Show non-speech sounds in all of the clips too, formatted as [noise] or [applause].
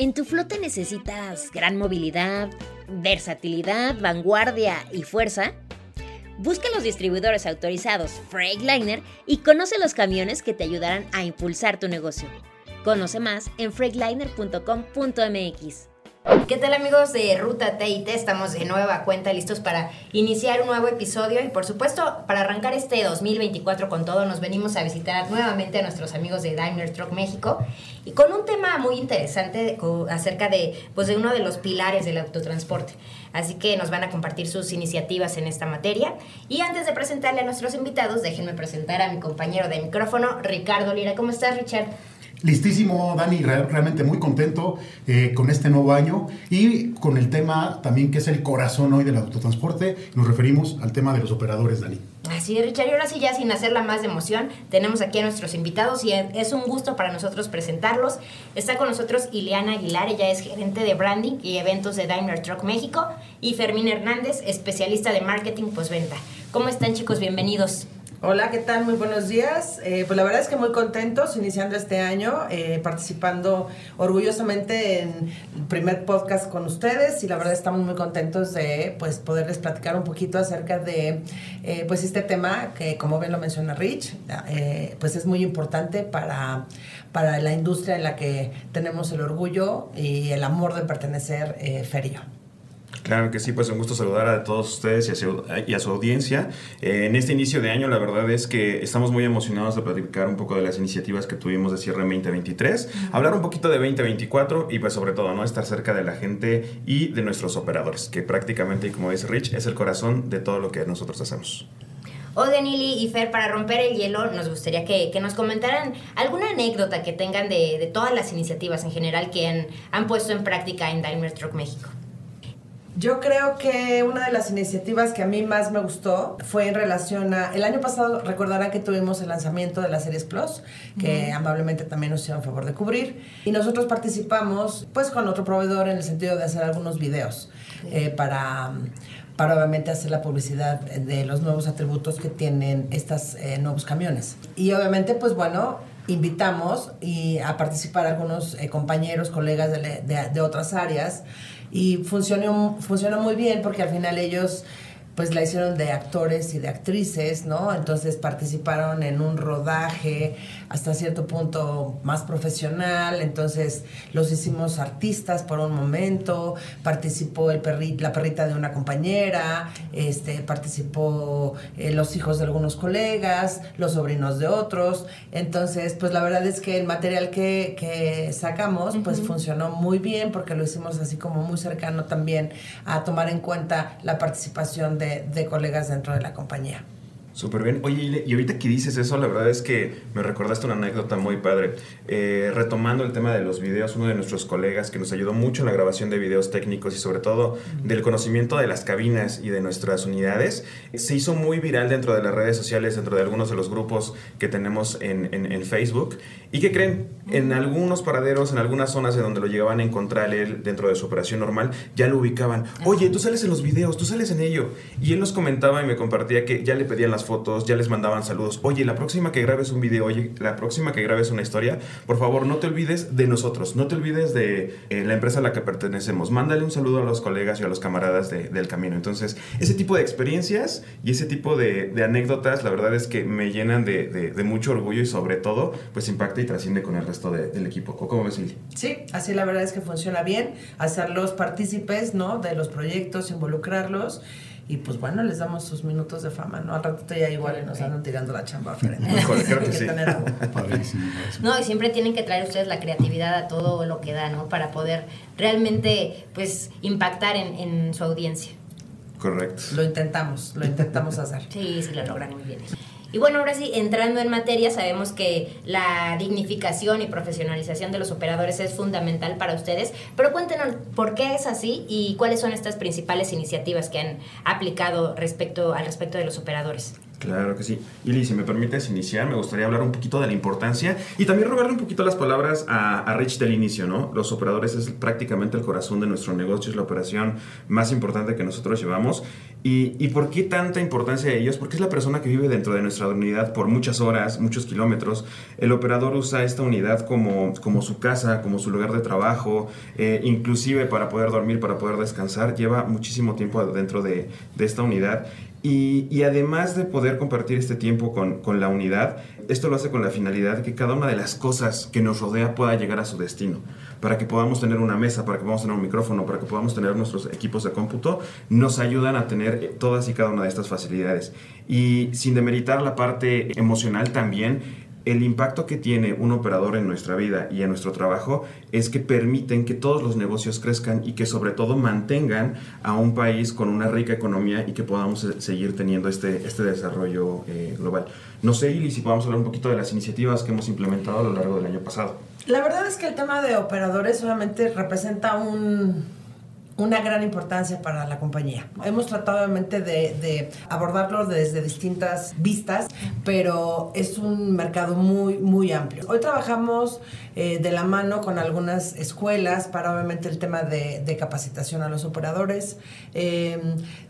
¿En tu flota necesitas gran movilidad, versatilidad, vanguardia y fuerza? Busca los distribuidores autorizados Freightliner y conoce los camiones que te ayudarán a impulsar tu negocio. Conoce más en freightliner.com.mx. ¿Qué tal amigos de Ruta TIT? Estamos de nueva cuenta listos para iniciar un nuevo episodio y por supuesto para arrancar este 2024 con todo nos venimos a visitar nuevamente a nuestros amigos de Daimler Truck México con un tema muy interesante acerca de, pues, de uno de los pilares del autotransporte. Así que nos van a compartir sus iniciativas en esta materia. Y antes de presentarle a nuestros invitados, déjenme presentar a mi compañero de micrófono, Ricardo Lira. ¿Cómo estás, Richard? Listísimo, Dani, realmente muy contento eh, con este nuevo año y con el tema también que es el corazón hoy del autotransporte. Nos referimos al tema de los operadores, Dani. Así es, Richard. Y ahora sí, ya sin hacerla más de emoción, tenemos aquí a nuestros invitados y es un gusto para nosotros presentarlos. Está con nosotros Ileana Aguilar, ella es gerente de branding y eventos de Daimler Truck México, y Fermín Hernández, especialista de marketing postventa. ¿Cómo están, chicos? Bienvenidos. Hola, ¿qué tal? Muy buenos días. Eh, pues la verdad es que muy contentos iniciando este año, eh, participando orgullosamente en el primer podcast con ustedes y la verdad estamos muy contentos de pues poderles platicar un poquito acerca de eh, pues este tema que como bien lo menciona Rich, pues es muy importante para, para la industria en la que tenemos el orgullo y el amor de pertenecer Ferio. Claro que sí, pues un gusto saludar a todos ustedes y a su, y a su audiencia. Eh, en este inicio de año, la verdad es que estamos muy emocionados de platicar un poco de las iniciativas que tuvimos de cierre 2023, hablar un poquito de 2024 y pues sobre todo, ¿no? Estar cerca de la gente y de nuestros operadores, que prácticamente, como dice Rich, es el corazón de todo lo que nosotros hacemos. Oigan, Ili y Fer, para romper el hielo, nos gustaría que, nos comentaran alguna anécdota que tengan de, todas las iniciativas en general que han, han puesto en práctica en Daimler Truck México. Yo creo que una de las iniciativas que a mí más me gustó fue en relación a... El año pasado recordarán que tuvimos el lanzamiento de la Series Plus, que amablemente también nos hicieron favor de cubrir. Y nosotros participamos pues con otro proveedor en el sentido de hacer algunos videos eh, para para obviamente hacer la publicidad de los nuevos atributos que tienen estos eh, nuevos camiones. Y obviamente, pues bueno, invitamos y a participar algunos eh, compañeros, colegas de, de, otras áreas. Y funcionó, funcionó muy bien porque al final ellos pues la hicieron de actores y de actrices, ¿no? Entonces participaron en un rodaje hasta cierto punto más profesional, entonces los hicimos artistas por un momento, participó el la perrita de una compañera, este, participó eh, los hijos de algunos colegas, los sobrinos de otros, entonces pues la verdad es que el material que, que sacamos pues funcionó muy bien porque lo hicimos así como muy cercano también a tomar en cuenta la participación de, colegas dentro de la compañía. Súper bien. Oye, y ahorita que dices eso, la verdad es que me recordaste una anécdota muy padre. Eh, retomando el tema de los videos, uno de nuestros colegas que nos ayudó mucho en la grabación de videos técnicos y sobre todo del conocimiento de las cabinas y de nuestras unidades, se hizo muy viral dentro de las redes sociales, dentro de algunos de los grupos que tenemos en, en, Facebook. ¿Y qué creen? En algunos paraderos, en algunas zonas en donde lo llegaban a encontrar él dentro de su operación normal, ya lo ubicaban. Oye, tú sales en los videos, tú sales en ello. Y él nos comentaba y me compartía que ya le pedían las fotos, ya les mandaban saludos. Oye, la próxima que grabes un video, oye, la próxima que grabes una historia, por favor, no te olvides de nosotros, no te olvides de eh, la empresa a la que pertenecemos. Mándale un saludo a los colegas y a los camaradas del camino. Entonces, ese tipo de experiencias y ese tipo de, anécdotas, la verdad es que me llenan de, mucho orgullo y sobre todo, pues impacta y trasciende con el resto del equipo. ¿Cómo ves, Lili? Sí, así la verdad es que funciona bien, hacerlos partícipes, ¿no? De los proyectos, involucrarlos y pues bueno, les damos sus minutos de fama, ¿no? Al rato ya igual nos andan tirando la chamba Mejor, [laughs] creo [laughs] que sí. [laughs] no, y siempre tienen que traer ustedes la creatividad a todo lo que da, ¿no? Para poder realmente, pues, impactar en, en su audiencia. Correcto. Lo intentamos, lo intentamos hacer. Sí, sí, lo logran muy bien. Y bueno, ahora sí, entrando en materia, sabemos que la dignificación y profesionalización de los operadores es fundamental para ustedes, pero cuéntenos por qué es así y cuáles son estas principales iniciativas que han aplicado respecto al respecto de los operadores. Claro que sí. Ili, si me permites iniciar, me gustaría hablar un poquito de la importancia y también robarle un poquito las palabras a, a, Rich del inicio, ¿no? Los operadores es prácticamente el corazón de nuestro negocio, es la operación más importante que nosotros llevamos. ¿Y, y por qué tanta importancia de ellos? Porque es la persona que vive dentro de nuestra unidad por muchas horas, muchos kilómetros. El operador usa esta unidad como, como su casa, como su lugar de trabajo, eh, inclusive para poder dormir, para poder descansar. Lleva muchísimo tiempo dentro de, de esta unidad y, además de poder compartir este tiempo con, con, la unidad, esto lo hace con la finalidad de que cada una de las cosas que nos rodea pueda llegar a su destino. Para que podamos tener una mesa, para que podamos tener un micrófono, para que podamos tener nuestros equipos de cómputo, nos ayudan a tener todas y cada una de estas facilidades. Y sin demeritar la parte emocional también, el impacto que tiene un operador en nuestra vida y en nuestro trabajo es que permiten que todos los negocios crezcan y que sobre todo mantengan a un país con una rica economía y que podamos seguir teniendo este, este desarrollo eh, global. No sé, Ili, si podamos hablar un poquito de las iniciativas que hemos implementado a lo largo del año pasado. La verdad es que el tema de operadores solamente representa un una gran importancia para la compañía. Hemos tratado obviamente de, abordarlo desde distintas vistas, pero es un mercado muy, muy amplio. Hoy trabajamos eh, de la mano con algunas escuelas para obviamente el tema de, de capacitación a los operadores. Eh,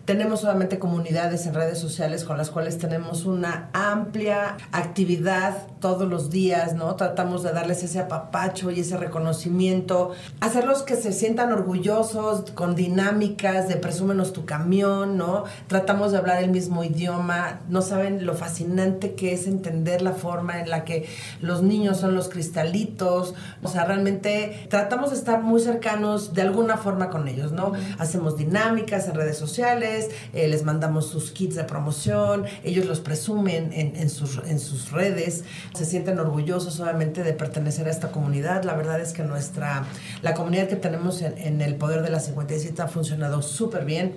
tenemos obviamente comunidades en redes sociales con las cuales tenemos una amplia actividad todos los días, ¿no? Tratamos de darles ese apapacho y ese reconocimiento, hacerlos que se sientan orgullosos con dinámicas de presúmenos tu camión, ¿no? Tratamos de hablar el mismo idioma, no saben lo fascinante que es entender la forma en la que los niños son los cristalitos, o sea, realmente tratamos de estar muy cercanos de alguna forma con ellos, ¿no? Hacemos dinámicas en redes sociales, eh, les mandamos sus kits de promoción, ellos los presumen en, sus redes, se sienten orgullosos obviamente de pertenecer a esta comunidad. La verdad es que nuestra, la comunidad que tenemos en, en el poder de la 57 ha funcionado súper bien.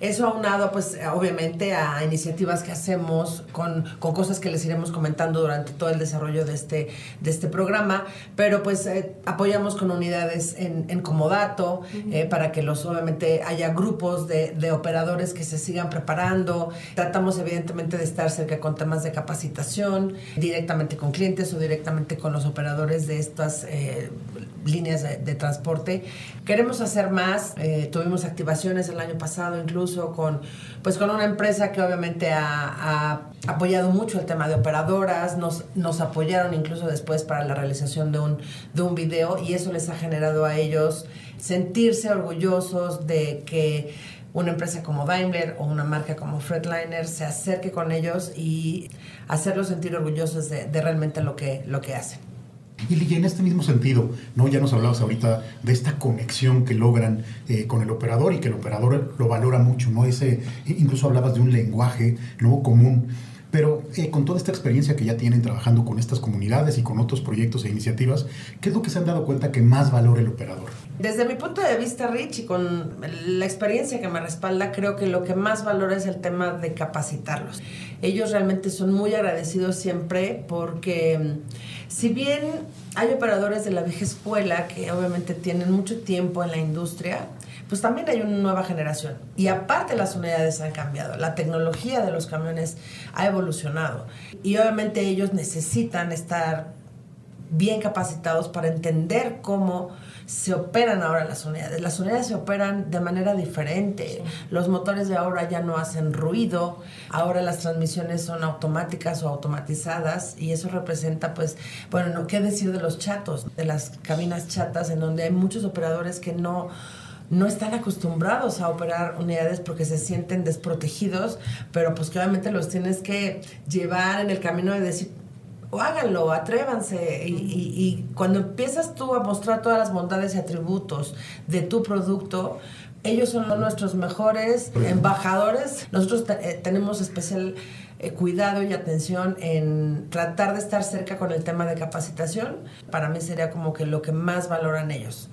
Eso aunado, pues, obviamente a iniciativas que hacemos con, con, cosas que les iremos comentando durante todo el desarrollo de este, de este programa, pero pues eh, apoyamos con unidades en, en comodato uh -huh. eh, para que los, obviamente, haya grupos de, de, operadores que se sigan preparando. Tratamos, evidentemente, de estar cerca con temas de capacitación, directamente con clientes o directamente con los operadores de estas eh, líneas de, de, transporte. Queremos hacer más. Eh, tuvimos activaciones el año pasado, incluso con, pues con una empresa que obviamente ha, apoyado mucho el tema de operadoras, nos, nos apoyaron incluso después para la realización de un, de un video y eso les ha generado a ellos sentirse orgullosos de que una empresa como Daimler o una marca como Freightliner se acerque con ellos y hacerlos sentir orgullosos de, de realmente lo que, lo que hacen. Y en este mismo sentido, ¿no? ya nos hablabas ahorita de esta conexión que logran eh, con el operador y que el operador lo valora mucho, ¿no? Ese, incluso hablabas de un lenguaje ¿no? común. Pero eh, con toda esta experiencia que ya tienen trabajando con estas comunidades y con otros proyectos e iniciativas, ¿qué es lo que se han dado cuenta que más valora el operador? Desde mi punto de vista, Rich, y con la experiencia que me respalda, creo que lo que más valora es el tema de capacitarlos. Ellos realmente son muy agradecidos siempre porque si bien hay operadores de la vieja escuela que obviamente tienen mucho tiempo en la industria, pues también hay una nueva generación. Y aparte las unidades han cambiado, la tecnología de los camiones ha evolucionado. Y obviamente ellos necesitan estar bien capacitados para entender cómo se operan ahora las unidades. Las unidades se operan de manera diferente. Sí. Los motores de ahora ya no hacen ruido. Ahora las transmisiones son automáticas o automatizadas y eso representa, pues, bueno, no qué decir de los chatos, de las cabinas chatas en donde hay muchos operadores que no no están acostumbrados a operar unidades porque se sienten desprotegidos, pero pues que obviamente los tienes que llevar en el camino de decir, háganlo, atrévanse. Y, y, y, cuando empiezas tú a mostrar todas las bondades y atributos de tu producto, ellos son nuestros mejores embajadores. Nosotros eh, tenemos especial eh, cuidado y atención en tratar de estar cerca con el tema de capacitación. Para mí sería como que lo que más valoran ellos.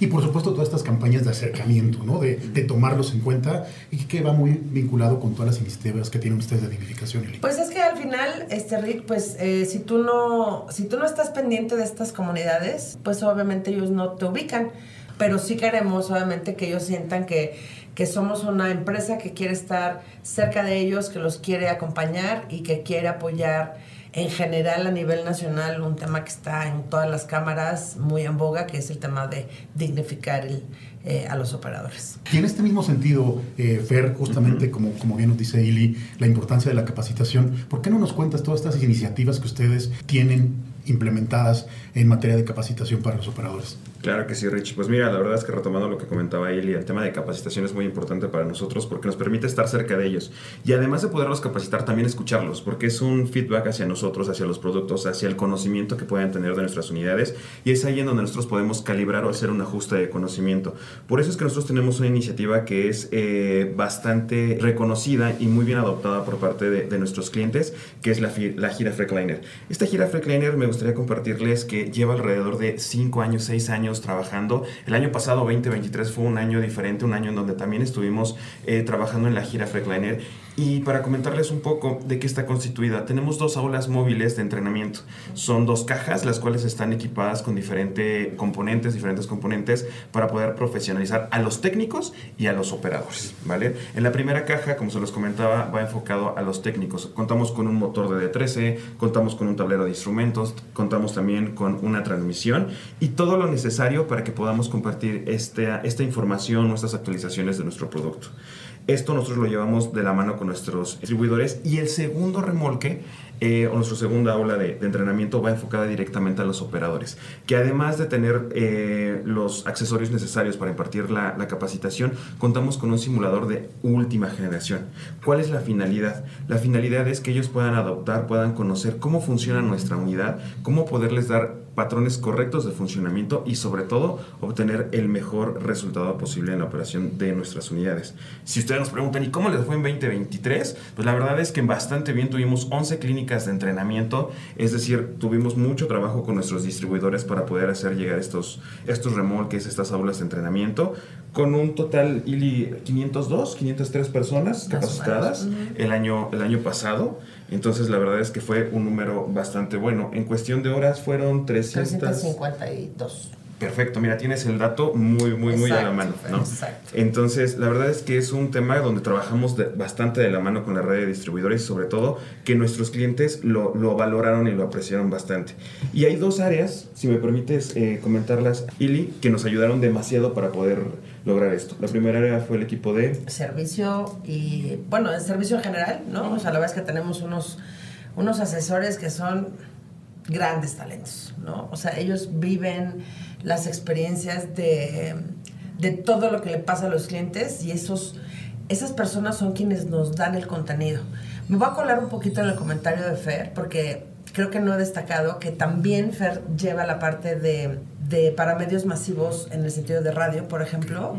Y por supuesto todas estas campañas de acercamiento, ¿no? De, tomarlos en cuenta y que va muy vinculado con todas las iniciativas que tienen ustedes de dignificación. Pues es que al final, este Rick, pues eh, si tú no, si tú no estás pendiente de estas comunidades, pues obviamente ellos no te ubican. Pero sí queremos, obviamente, que ellos sientan que, que somos una empresa que quiere estar cerca de ellos, que los quiere acompañar y que quiere apoyar en general a nivel nacional un tema que está en todas las cámaras muy en boga, que es el tema de dignificar el, eh, a los operadores. Y en este mismo sentido, eh, Fer, justamente como, como bien nos dice Ili, la importancia de la capacitación, ¿por qué no nos cuentas todas estas iniciativas que ustedes tienen implementadas en materia de capacitación para los operadores? Claro que sí, Rich. Pues mira, la verdad es que retomando lo que comentaba Eli, el tema de capacitación es muy importante para nosotros porque nos permite estar cerca de ellos. Y además de poderlos capacitar, también escucharlos, porque es un feedback hacia nosotros, hacia los productos, hacia el conocimiento que puedan tener de nuestras unidades. Y es ahí en donde nosotros podemos calibrar o hacer un ajuste de conocimiento. Por eso es que nosotros tenemos una iniciativa que es eh, bastante reconocida y muy bien adoptada por parte de, nuestros clientes, que es la, la gira Freckliner. Esta gira Freckliner me gustaría compartirles que lleva alrededor de 5 años, 6 años trabajando. El año pasado, 2023, fue un año diferente, un año en donde también estuvimos eh, trabajando en la gira Freckliner. Y para comentarles un poco de qué está constituida, tenemos dos aulas móviles de entrenamiento. Son dos cajas, las cuales están equipadas con diferentes componentes, diferentes componentes para poder profesionalizar a los técnicos y a los operadores, ¿vale? En la primera caja, como se los comentaba, va enfocado a los técnicos. Contamos con un motor de D13, contamos con un tablero de instrumentos, contamos también con una transmisión y todo lo necesario para que podamos compartir esta, esta información o estas actualizaciones de nuestro producto. Esto nosotros lo llevamos de la mano con nuestros distribuidores y el segundo remolque eh, o nuestra segunda aula de, entrenamiento va enfocada directamente a los operadores, que además de tener eh, los accesorios necesarios para impartir la, capacitación, contamos con un simulador de última generación. ¿Cuál es la finalidad? La finalidad es que ellos puedan adoptar, puedan conocer cómo funciona nuestra unidad, cómo poderles dar patrones correctos de funcionamiento y sobre todo obtener el mejor resultado posible en la operación de nuestras unidades. Si ustedes nos preguntan, ¿y cómo les fue en 2023? Pues la verdad es que bastante bien tuvimos 11 clínicas de entrenamiento, es decir, tuvimos mucho trabajo con nuestros distribuidores para poder hacer llegar estos, estos remolques, estas aulas de entrenamiento, con un total, Ili, 502, 503 personas capacitadas el año, el año pasado. Entonces, la verdad es que fue un número bastante bueno. En cuestión de horas fueron 300... 352. Perfecto, mira, tienes el dato muy, muy, muy a la mano. ¿no? Exacto. Entonces, la verdad es que es un tema donde trabajamos de, bastante de la mano con la red de distribuidores y sobre todo que nuestros clientes lo, lo, valoraron y lo apreciaron bastante. Y hay dos áreas, si me permites eh, comentarlas, Ili, que nos ayudaron demasiado para poder lograr esto. La primera fue el equipo de... Servicio y, bueno, el servicio en general, ¿no? O sea, la verdad es que tenemos unos, unos asesores que son grandes talentos, ¿no? O sea, ellos viven las experiencias de, de todo lo que le pasa a los clientes y esos, esas personas son quienes nos dan el contenido. Me voy a colar un poquito en el comentario de Fer porque creo que no he destacado que también Fer lleva la parte de, de para medios masivos en el sentido de radio, por ejemplo.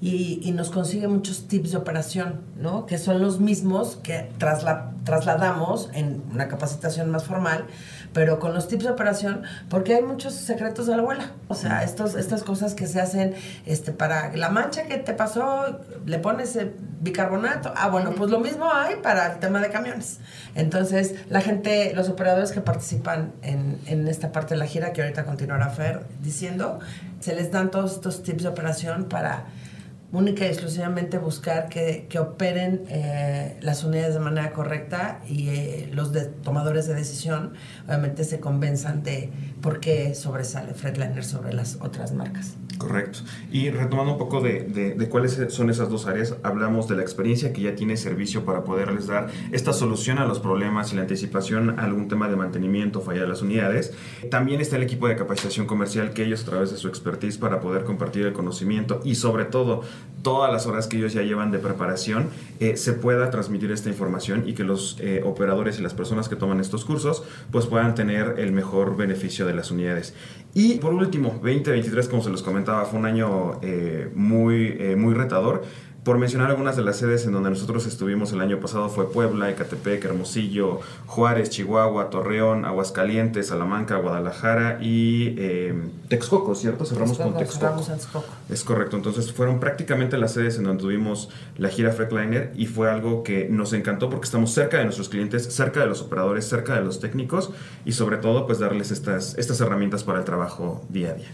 Y, y, nos consigue muchos tips de operación, ¿no? Que son los mismos que trasla, trasladamos en una capacitación más formal, pero con los tips de operación, porque hay muchos secretos de la abuela. O sea, estos, estas cosas que se hacen este, para la mancha que te pasó, le pones eh, bicarbonato. Ah, bueno, pues lo mismo hay para el tema de camiones. Entonces, la gente, los operadores que participan en, en esta parte de la gira, que ahorita continuará Fer diciendo, se les dan todos estos tips de operación para única y exclusivamente buscar que, que operen eh, las unidades de manera correcta y eh, los de, tomadores de decisión obviamente se convenzan de por qué sobresale Fredliner sobre las otras marcas. Correcto. Y retomando un poco de, de, de, cuáles son esas dos áreas, hablamos de la experiencia que ya tiene servicio para poderles dar esta solución a los problemas y la anticipación a algún tema de mantenimiento, falla de las unidades. También está el equipo de capacitación comercial que ellos a través de su expertise para poder compartir el conocimiento y sobre todo todas las horas que ellos ya llevan de preparación eh, se pueda transmitir esta información y que los eh, operadores y las personas que toman estos cursos pues puedan tener el mejor beneficio de las unidades. Y por último, 2023, como se los comentaba, fue un año eh, muy, muy retador Por mencionar algunas de las sedes en donde nosotros estuvimos el año pasado fue Puebla, Ecatepec, Hermosillo, Juárez, Chihuahua, Torreón, Aguascalientes, Salamanca, Guadalajara y eh, Texcoco, ¿cierto? Cerramos con Texcoco. Es correcto, entonces fueron prácticamente las sedes en donde tuvimos la gira Freightliner y fue algo que nos encantó porque estamos cerca de nuestros clientes, cerca de los operadores, cerca de los técnicos y sobre todo pues darles estas, estas herramientas para el trabajo día a día.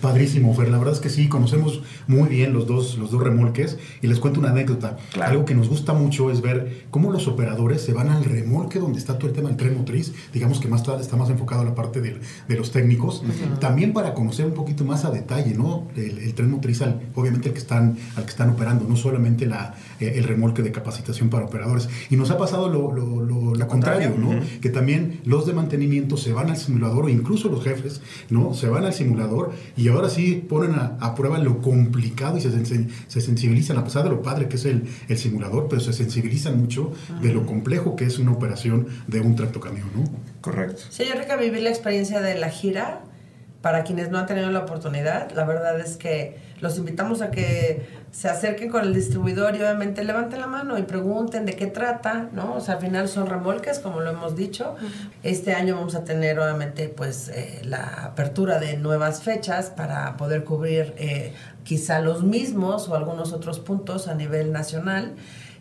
Padrísimo, Fer. La verdad es que sí, conocemos muy bien los dos, los dos remolques. Y les cuento una anécdota. Algo que nos gusta mucho es ver cómo los operadores se van al remolque donde está todo el tema del tren motriz. Digamos que más está más enfocado a la parte de los técnicos. También para conocer un poquito más a detalle, ¿no? El, tren motriz, al, obviamente, el que están, al que están operando, no solamente la, eh, el remolque de capacitación para operadores. Y nos ha pasado lo, lo, contrario, ¿no? Que también los de mantenimiento se van al simulador o incluso los jefes, ¿no? Se van al simulador y ahora sí ponen a, prueba lo complicado y se, se, sensibilizan, a pesar de lo padre que es el, el simulador, pero se sensibilizan mucho de lo complejo que es una operación de un tractocamión, ¿no? Correcto. Sí, yo creo que vivir la experiencia de la gira, para quienes no han tenido la oportunidad, la verdad es que los invitamos a que se acerquen con el distribuidor y obviamente levanten la mano y pregunten de qué trata, ¿no? O sea, al final son remolques, como lo hemos dicho. Este año vamos a tener obviamente pues eh, la apertura de nuevas fechas para poder cubrir eh, quizá los mismos o algunos otros puntos a nivel nacional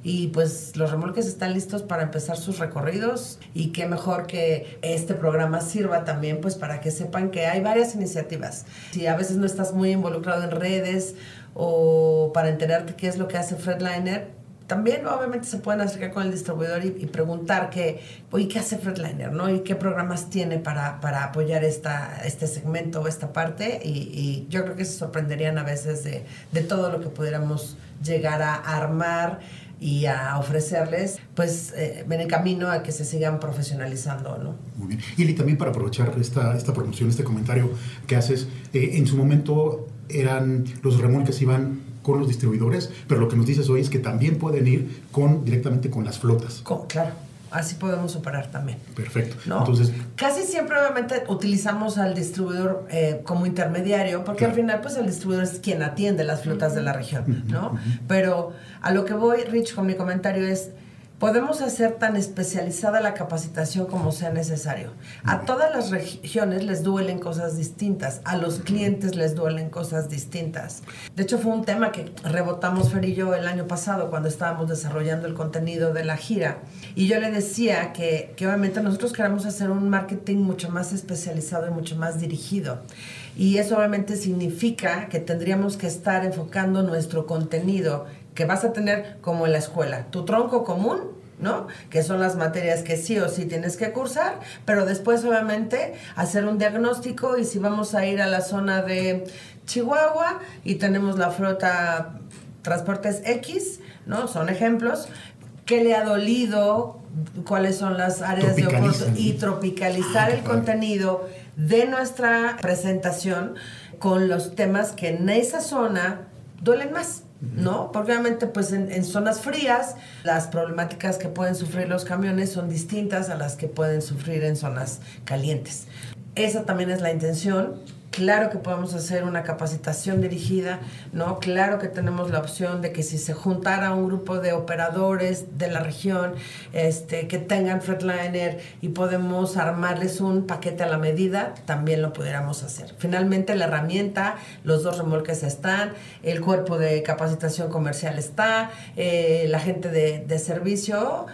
y pues los remolques están listos para empezar sus recorridos y qué mejor que este programa sirva también pues para que sepan que hay varias iniciativas. Si a veces no estás muy involucrado en redes o para enterarte qué es lo que hace Fredliner, también obviamente se pueden acercar con el distribuidor y, preguntar qué, oye, ¿qué hace Fredliner? ¿no? ¿Y qué programas tiene para, para apoyar esta, este segmento o esta parte? Y, yo creo que se sorprenderían a veces de, de todo lo que pudiéramos llegar a armar y a ofrecerles, pues eh, ven el camino a que se sigan profesionalizando, ¿no? Muy bien. Y también para aprovechar esta, esta promoción, este comentario que haces, eh, en su momento eran los remolques iban con los distribuidores, pero lo que nos dices hoy es que también pueden ir con directamente con las flotas. claro así podemos operar también. Perfecto. Entonces, casi siempre obviamente utilizamos al distribuidor eh, como intermediario, porque al final pues el distribuidor es quien atiende las flotas de la región, ¿no? Pero a lo que voy, Rich, con mi comentario es Podemos hacer tan especializada la capacitación como sea necesario. A todas las regiones les duelen cosas distintas, a los clientes les duelen cosas distintas. De hecho, fue un tema que rebotamos Fer y yo el año pasado cuando estábamos desarrollando el contenido de la gira. Y yo le decía que, que obviamente nosotros queremos hacer un marketing mucho más especializado y mucho más dirigido. Y eso obviamente significa que tendríamos que estar enfocando nuestro contenido que vas a tener como en la escuela, tu tronco común, ¿no? Que son las materias que sí o sí tienes que cursar, pero después obviamente hacer un diagnóstico y si vamos a ir a la zona de Chihuahua y tenemos la flota Transportes X, ¿no? Son ejemplos. ¿Qué le ha dolido? ¿Cuáles son las áreas de oportunidad? Y tropicalizar ah, el contenido de nuestra presentación con los temas que en esa zona duelen más. ¿No? Porque obviamente pues en, zonas frías las problemáticas que pueden sufrir los camiones son distintas a las que pueden sufrir en zonas calientes. Esa también es la intención Claro que podemos hacer una capacitación dirigida, ¿no? Claro que tenemos la opción de que si se juntara un grupo de operadores de la región este, que tengan Freightliner y podemos armarles un paquete a la medida, también lo pudiéramos hacer. Finalmente la herramienta, los dos remolques están, el cuerpo de capacitación comercial está, eh, la gente de, de servicio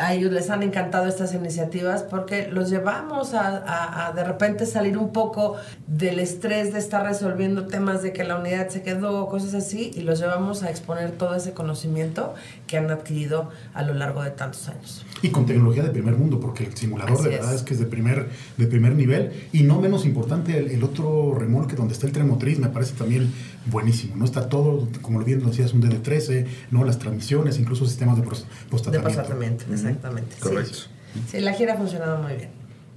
a ellos les han encantado estas iniciativas porque los llevamos a, de repente salir un poco del estrés de estar resolviendo temas de que la unidad se quedó, cosas así, y los llevamos a exponer todo ese conocimiento que han adquirido a lo largo de tantos años. Y con tecnología de primer mundo, porque el simulador de verdad es. que es de primer, de primer nivel. Y no menos importante, el, otro remolque donde está el tren motriz me parece también buenísimo. ¿no? Está todo, como lo bien decías, un DD13, ¿no? las transmisiones, incluso sistemas de postatamiento. De exactamente. Correcto. Sí. la gira ha funcionado muy bien.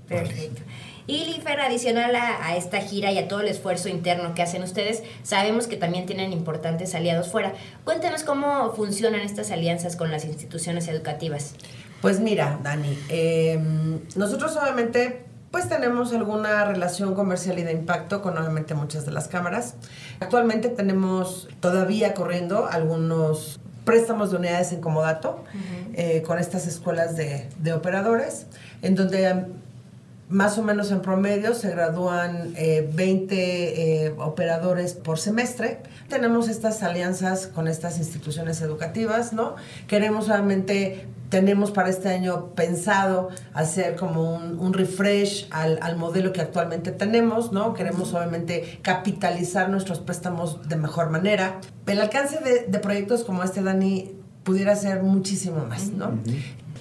Perfecto. Y Lifer, adicional a, esta gira y a todo el esfuerzo interno que hacen ustedes, sabemos que también tienen importantes aliados fuera. Cuéntanos cómo funcionan estas alianzas con las instituciones educativas. Pues mira, Dani, em, nosotros obviamente pues tenemos alguna relación comercial y de impacto con obviamente muchas de las cámaras. Actualmente tenemos todavía corriendo algunos préstamos de unidades en comodato eh, con estas escuelas de, de operadores, en donde más o menos en promedio se gradúan 20 eh, eh, operadores por semestre. Tenemos estas alianzas con estas instituciones educativas, ¿no? Queremos solamente, tenemos para este año pensado hacer como un, refresh al, al, modelo que actualmente tenemos, ¿no? Queremos obviamente capitalizar nuestros préstamos de mejor manera. El alcance de, de proyectos como este, Dani, pudiera ser muchísimo más, ¿no?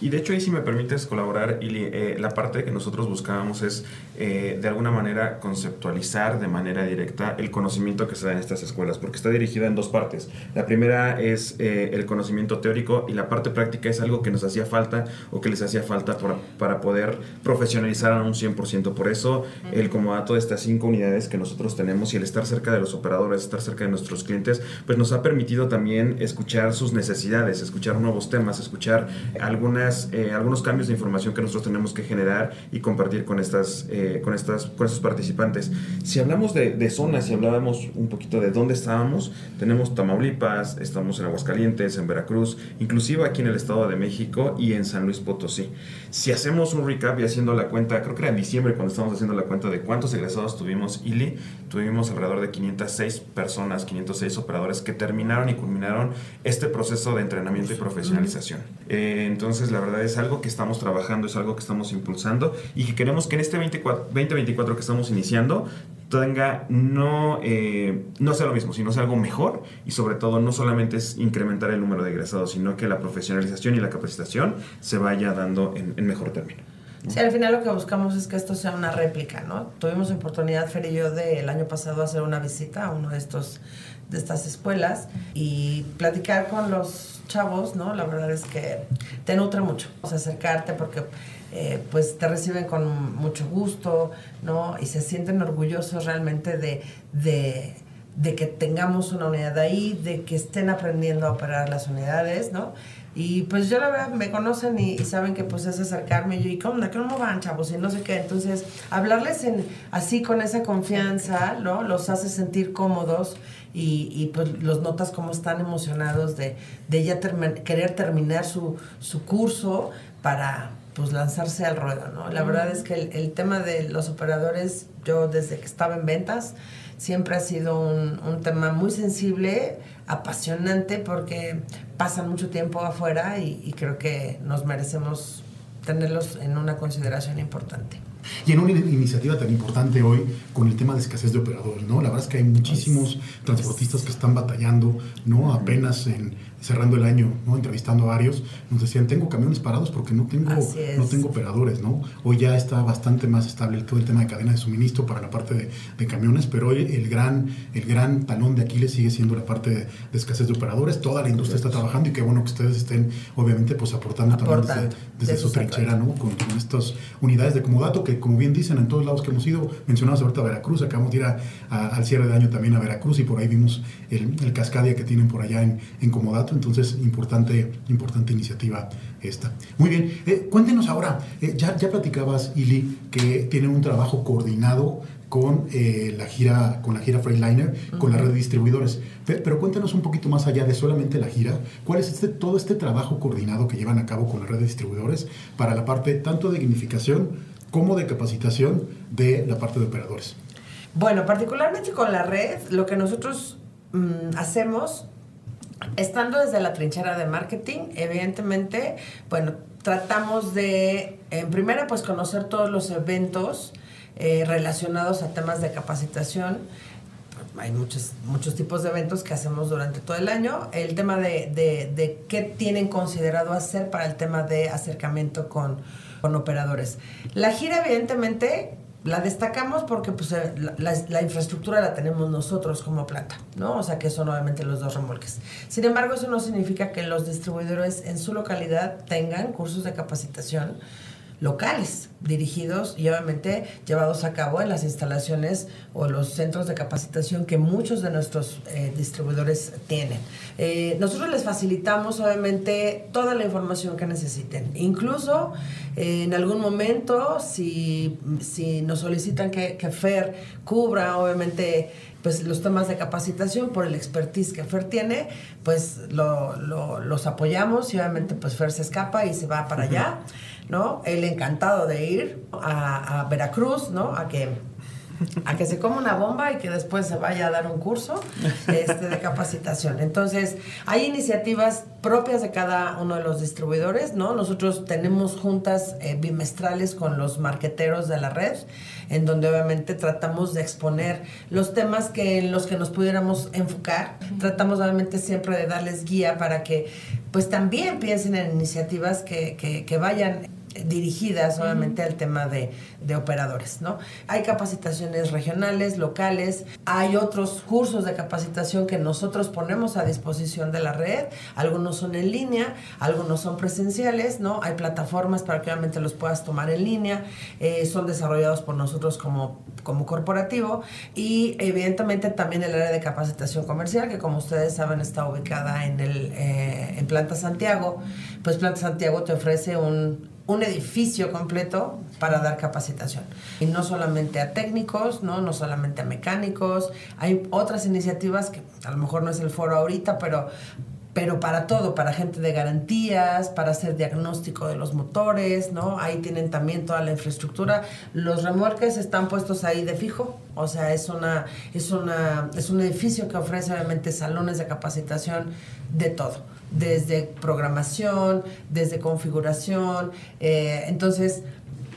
Y de hecho ahí si me permites colaborar, Ili, eh, la parte que nosotros buscábamos es eh, de alguna manera conceptualizar de manera directa el conocimiento que se da en estas escuelas, porque está dirigida en dos partes. La primera es eh, el conocimiento teórico y la parte práctica es algo que nos hacía falta o que les hacía falta para, para poder profesionalizar a un 100%. Por eso el comodato de estas cinco unidades que nosotros tenemos y el estar cerca de los operadores, estar cerca de nuestros clientes, pues nos ha permitido también escuchar sus necesidades, escuchar nuevos temas, escuchar algunas eh, algunos cambios de información que nosotros tenemos que generar y compartir con, estas, eh, con, estas, con estos participantes. Si hablamos de, de, zonas, si hablábamos un poquito de dónde estábamos, tenemos Tamaulipas, estamos en Aguascalientes, en Veracruz, inclusive aquí en el Estado de México y en San Luis Potosí. Si hacemos un recap y haciendo la cuenta, creo que era en diciembre cuando estábamos haciendo la cuenta de cuántos egresados tuvimos ILI, tuvimos alrededor de 506 personas, 506 operadores que terminaron y culminaron este proceso de entrenamiento y profesionalización. Eh, entonces, la la verdad es algo que estamos trabajando, es algo que estamos impulsando y que queremos que en este 2024 que estamos iniciando tenga no, eh, no sea lo mismo, sino sea algo mejor y sobre todo no solamente es incrementar el número de egresados, sino que la profesionalización y la capacitación se vaya dando en, mejor término. Sí, al final lo que buscamos es que esto sea una réplica, ¿no? Tuvimos oportunidad, Fer y yo, del año pasado hacer una visita a uno de estos de estas escuelas y platicar con los chavos, ¿no? La verdad es que te nutre mucho, o sea, acercarte porque eh, pues te reciben con mucho gusto, ¿no? Y se sienten orgullosos realmente de, de, de que tengamos una unidad ahí, de que estén aprendiendo a operar las unidades, ¿no? Y pues yo la verdad me conocen y, saben que pues es acercarme y yo, ¿y cómo, cómo van chavos? Y no sé qué. Entonces, hablarles en, así con esa confianza, ¿no? Los hace sentir cómodos y, y pues los notas como están emocionados de, de ya querer terminar su, su curso para pues lanzarse al ruedo, ¿no? La verdad es que el, el, tema de los operadores, yo desde que estaba en ventas, siempre ha sido un, un tema muy sensible, apasionante, porque pasan mucho tiempo afuera y, y creo que nos merecemos tenerlos en una consideración importante. Y en una iniciativa tan importante hoy con el tema de escasez de operadores, ¿no? La verdad es que hay muchísimos transportistas que están batallando, ¿no? Apenas en, cerrando el año, ¿no? entrevistando a varios, nos decían, tengo camiones parados porque no tengo, no tengo operadores, ¿no? Hoy ya está bastante más estable todo el tema de cadena de suministro para la parte de, de camiones, pero hoy el gran, el gran talón de Aquiles sigue siendo la parte de, escasez de operadores, toda la industria está trabajando y qué bueno que ustedes estén, obviamente, pues aportando, también desde, su trinchera, ¿no? Con, estas unidades de comodato que, como bien dicen, en todos lados que hemos ido, mencionamos ahorita Veracruz, acabamos de ir al cierre de año también a Veracruz y por ahí vimos el, el Cascadia que tienen por allá en, en comodato entonces importante, importante iniciativa esta. Muy bien, eh, cuéntenos ahora, eh, ya, ya platicabas, Ili, que tienen un trabajo coordinado con eh, la gira con la gira Freightliner, con la red de distribuidores. Pero, cuéntanos un poquito más allá de solamente la gira, ¿cuál es este, todo este trabajo coordinado que llevan a cabo con la red de distribuidores para la parte tanto de gamificación como de capacitación de la parte de operadores? Bueno, particularmente con la red, lo que nosotros mm, hacemos estando desde la trinchera de marketing, evidentemente, bueno, tratamos de, en primera, pues conocer todos los eventos eh, relacionados a temas de capacitación. Hay muchos, muchos tipos de eventos que hacemos durante todo el año. El tema de, de, de qué tienen considerado hacer para el tema de acercamiento con, con operadores. La gira, evidentemente, la destacamos porque pues, eh, la, infraestructura la tenemos nosotros como planta, ¿no? O sea que son obviamente los dos remolques. Sin embargo, eso no significa que los distribuidores en su localidad tengan cursos de capacitación locales, dirigidos y obviamente llevados a cabo en las instalaciones o los centros de capacitación que muchos de nuestros eh, distribuidores tienen. Eh, nosotros les facilitamos obviamente toda la información que necesiten. Incluso eh, en algún momento, si, si nos solicitan que, que FER cubra obviamente pues los temas de capacitación por el expertise que Fer tiene, pues lo, lo- los apoyamos y obviamente pues Fer se escapa y se va para allá, ¿no? Él encantado de ir a, a Veracruz, ¿no? A que a que se coma una bomba y que después se vaya a dar un curso este, de capacitación. Entonces, hay iniciativas propias de cada uno de los distribuidores, ¿no? Nosotros tenemos juntas eh, bimestrales con los marqueteros de la red, en donde obviamente tratamos de exponer los temas que en los que nos pudiéramos enfocar. Tratamos obviamente siempre de darles guía para que pues también piensen en iniciativas que, que, que vayan dirigidas obviamente al tema de, de operadores, ¿no? Hay capacitaciones regionales, locales, hay otros cursos de capacitación que nosotros ponemos a disposición de la red, algunos son en línea, algunos son presenciales, ¿no? Hay plataformas para que obviamente los puedas tomar en línea, eh, son desarrollados por nosotros como, como corporativo y evidentemente también el área de capacitación comercial, que como ustedes saben está ubicada en, el, eh, en Planta Santiago, pues Planta Santiago te ofrece un un edificio completo para dar capacitación. Y no solamente a técnicos, ¿no? no solamente a mecánicos, hay otras iniciativas que a lo mejor no es el foro ahorita, pero pero para todo, para gente de garantías, para hacer diagnóstico de los motores, ¿no? Ahí tienen también toda la infraestructura. Los remolques están puestos ahí de fijo, o sea, es una es una es un edificio que ofrece obviamente salones de capacitación de todo, desde programación, desde configuración, eh, entonces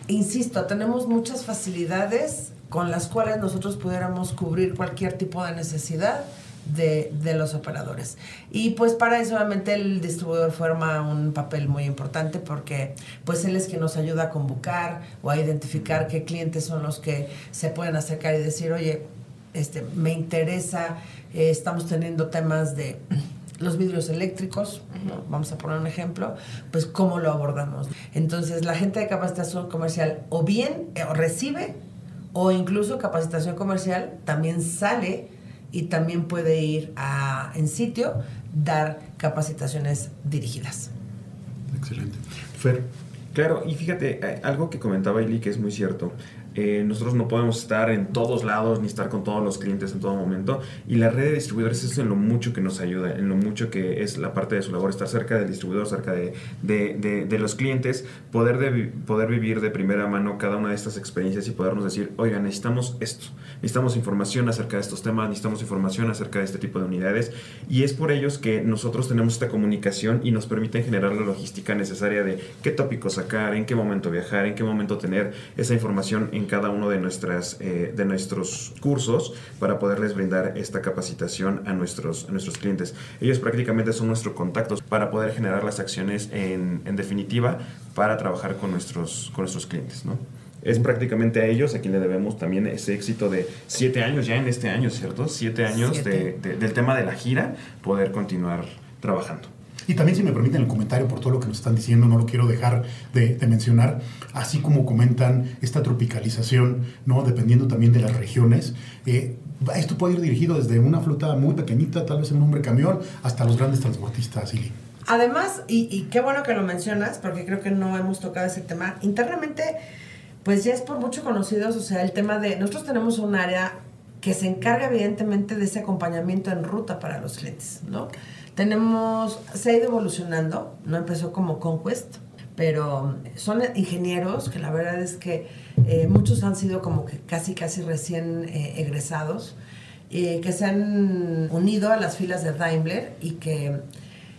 insisto, tenemos muchas facilidades con las cuales nosotros pudiéramos cubrir cualquier tipo de necesidad de, de, los operadores. Y pues para eso obviamente el distribuidor forma un papel muy importante porque pues él es quien nos ayuda a convocar o a identificar qué clientes son los que se pueden acercar y decir, oye, este, me interesa, eh, estamos teniendo temas de los vidrios eléctricos, ¿no? vamos a poner un ejemplo, pues cómo lo abordamos. Entonces la gente de capacitación comercial o bien eh, recibe o incluso capacitación comercial también sale y también puede ir a, en sitio, dar capacitaciones dirigidas. Excelente. Fer. Claro, y fíjate, eh, algo que comentaba Ili que es muy cierto. Eh, nosotros no podemos estar en todos lados ni estar con todos los clientes en todo momento. Y la red de distribuidores es en lo mucho que nos ayuda, en lo mucho que es la parte de su labor, estar cerca del distribuidor, cerca de, de, de, de los clientes, poder, de, poder vivir de primera mano cada una de estas experiencias y podernos decir, oiga, necesitamos esto, necesitamos información acerca de estos temas, necesitamos información acerca de este tipo de unidades. Y es por ellos que nosotros tenemos esta comunicación y nos permiten generar la logística necesaria de qué tópicos sacar, en qué momento viajar, en qué momento tener esa información en cada uno de, nuestras, eh, de nuestros cursos para poderles brindar esta capacitación a nuestros, a nuestros clientes. Ellos prácticamente son nuestros contactos para poder generar las acciones en, en definitiva para trabajar con nuestros, con nuestros clientes. ¿no? Es prácticamente a ellos a quien le debemos también ese éxito de siete años ya en este año, ¿cierto? Siete años Siete. De, de, del tema de la gira, poder continuar trabajando. Y también si me permiten el comentario por todo lo que nos están diciendo, no lo quiero dejar de, mencionar, así como comentan esta tropicalización, ¿no? dependiendo también de las regiones. Eh, esto puede ir dirigido desde una flota muy pequeñita, tal vez en un hombre camión, hasta los grandes transportistas, Ili. Además, y, y qué bueno que lo mencionas, porque creo que no hemos tocado ese tema, internamente, pues ya es por mucho conocidos, o sea, el tema de, nosotros tenemos un área que se encarga evidentemente de ese acompañamiento en ruta para los clientes, ¿no? Tenemos, se ha ido evolucionando, no empezó como Conquest, pero son ingenieros que la verdad es que eh, muchos han sido como que casi, casi recién eh, egresados, eh, que se han unido a las filas de Daimler y que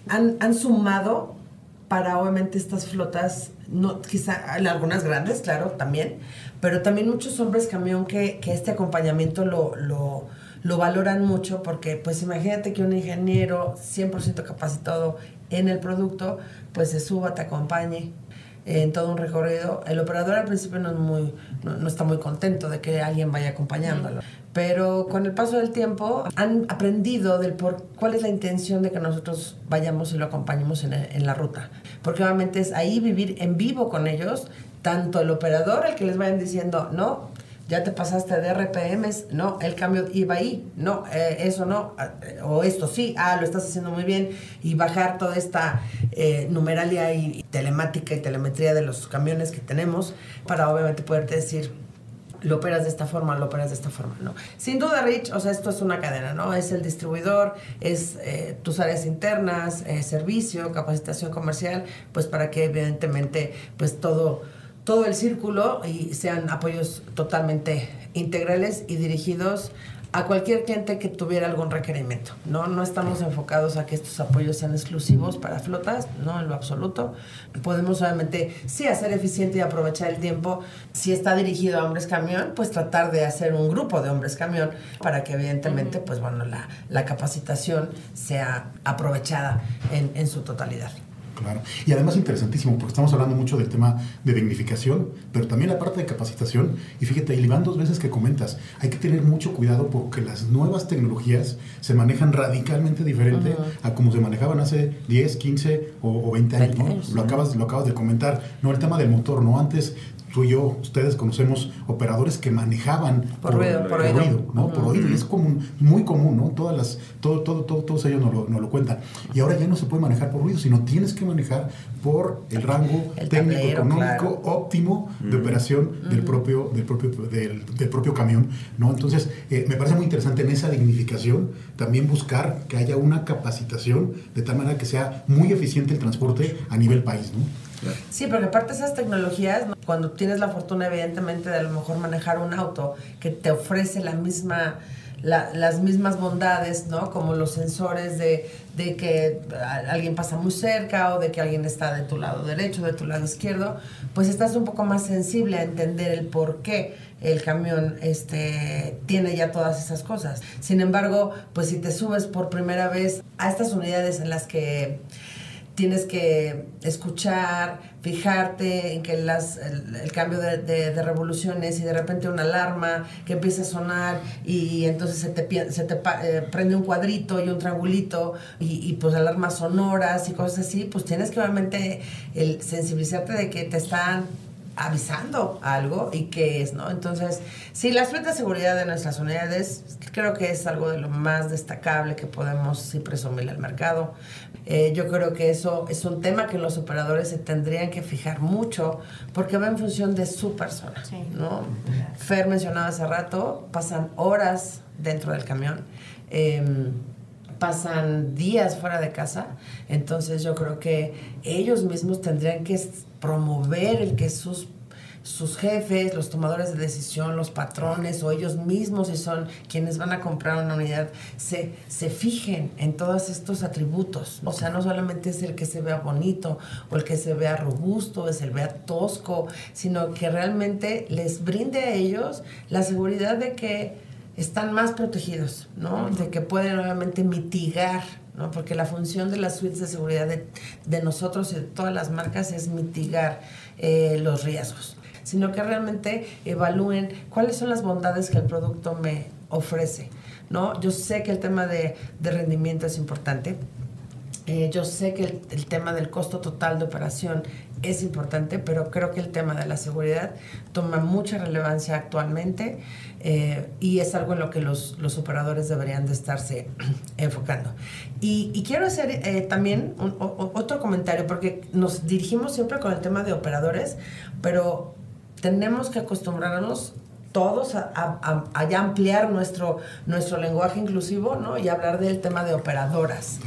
han, han sumado para obviamente estas flotas, no, quizá algunas grandes, claro, también, pero también muchos hombres camión que, que este acompañamiento lo, lo, lo valoran mucho porque pues imagínate que un ingeniero 100% capacitado en el producto, pues se suba, te acompañe en todo un recorrido. El operador al principio no, es muy, no, no, está muy contento de que alguien vaya acompañándolo, pero con el paso del tiempo han aprendido del por cuál es la intención de que nosotros vayamos y lo acompañemos en, la ruta, porque obviamente es ahí vivir en vivo con ellos, tanto el operador, el que les vayan diciendo, no, ya te pasaste de RPMs, no, el cambio iba ahí, no, eh, eso no, o esto sí, ah, lo estás haciendo muy bien, y bajar toda esta eh, numeralia y, y, telemática y telemetría de los camiones que tenemos para obviamente poderte decir, lo operas de esta forma, lo operas de esta forma, ¿no? Sin duda, Rich, o sea, esto es una cadena, ¿no? Es el distribuidor, es eh, tus áreas internas, eh, servicio, capacitación comercial, pues para que evidentemente, pues todo, todo el círculo y sean apoyos totalmente integrales y dirigidos a cualquier cliente que tuviera algún requerimiento. No, no estamos enfocados a que estos apoyos sean exclusivos para flotas, no en lo absoluto. Podemos obviamente sí hacer eficiente y aprovechar el tiempo. Si está dirigido a hombres camión, pues tratar de hacer un grupo de hombres camión para que evidentemente, pues bueno, la, la capacitación sea aprovechada en, en su totalidad. Claro. Y además interesantísimo, porque estamos hablando mucho del tema de dignificación, pero también la parte de capacitación. Y fíjate, y van dos veces que comentas, hay que tener mucho cuidado porque las nuevas tecnologías se manejan radicalmente diferente a como se manejaban hace 10, 15 o, 20 años. ¿no? Lo, acabas, lo acabas de comentar. No, el tema del motor, ¿no? Antes tú y yo, ustedes conocemos operadores que manejaban por, ruido, por, oído. ¿no? Por oído, y es común, muy común, ¿no? Todas las, todo, todo, todo, todos ellos nos lo, nos lo, cuentan. Y ahora ya no se puede manejar por ruido, sino tienes que manejar por el rango técnico, económico óptimo de operación del propio, del propio, del, del, propio camión, ¿no? Entonces, eh, me parece muy interesante en esa dignificación también buscar que haya una capacitación de tal manera que sea muy eficiente el transporte a nivel país, ¿no? Sí, porque aparte esas tecnologías, cuando tienes la fortuna evidentemente de a lo mejor manejar un auto que te ofrece misma... las mismas bondades, ¿no? Como los sensores de, de, que alguien pasa muy cerca o de que alguien está de tu lado derecho, de tu lado izquierdo, pues estás un poco más sensible a entender el por qué el camión este, tiene ya todas esas cosas. Sin embargo, pues si te subes por primera vez a estas unidades en las que tienes que escuchar, fijarte en que las, el, cambio de, de, revoluciones y de repente una alarma que empieza a sonar y, entonces se te, se te eh, prende un cuadrito y un triangulito y, y, pues alarmas sonoras y cosas así, pues tienes que obviamente el sensibilizarte de que te están avisando algo y qué es, ¿no? Entonces, sí, la suite de seguridad de nuestras unidades creo que es algo de lo más destacable que podemos sí presumir al mercado. Eh, yo creo que eso es un tema que los operadores se tendrían que fijar mucho porque va en función de su persona, ¿no? Fer mencionaba hace rato, pasan horas dentro del camión. Em, pasan días fuera de casa, entonces yo creo que ellos mismos tendrían que promover el que sus sus jefes, los tomadores de decisión, los patrones o ellos mismos, si son quienes van a comprar una unidad, se, se fijen en todos estos atributos. O sea, no solamente es el que se vea bonito o el que se vea robusto, es el vea tosco, sino que realmente les brinde a ellos la seguridad de que están más protegidos, ¿no? De que pueden obviamente mitigar ¿no? Porque la función de las suites de seguridad de, de nosotros y de todas las marcas es mitigar eh, los riesgos, sino que realmente evalúen cuáles son las bondades que el producto me ofrece, ¿no? Yo sé que el tema de, de rendimiento es importante, eh, yo sé que el, tema del costo total de operación es importante, pero creo que el tema de la seguridad toma mucha relevancia actualmente eh, y es algo en lo que los, los operadores deberían de estarse [clears throat] enfocando. Y, quiero hacer eh, también un, o, otro comentario, porque nos dirigimos siempre con el tema de operadores, pero tenemos que acostumbrarnos todos a, ya ampliar nuestro, nuestro lenguaje inclusivo ¿no? y hablar del tema de operadoras.